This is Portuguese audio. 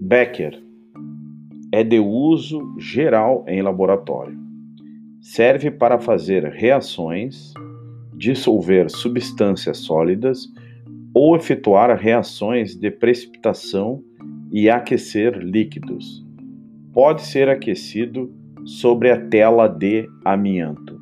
Becker é de uso geral em laboratório. Serve para fazer reações, dissolver substâncias sólidas ou efetuar reações de precipitação e aquecer líquidos. Pode ser aquecido sobre a tela de amianto.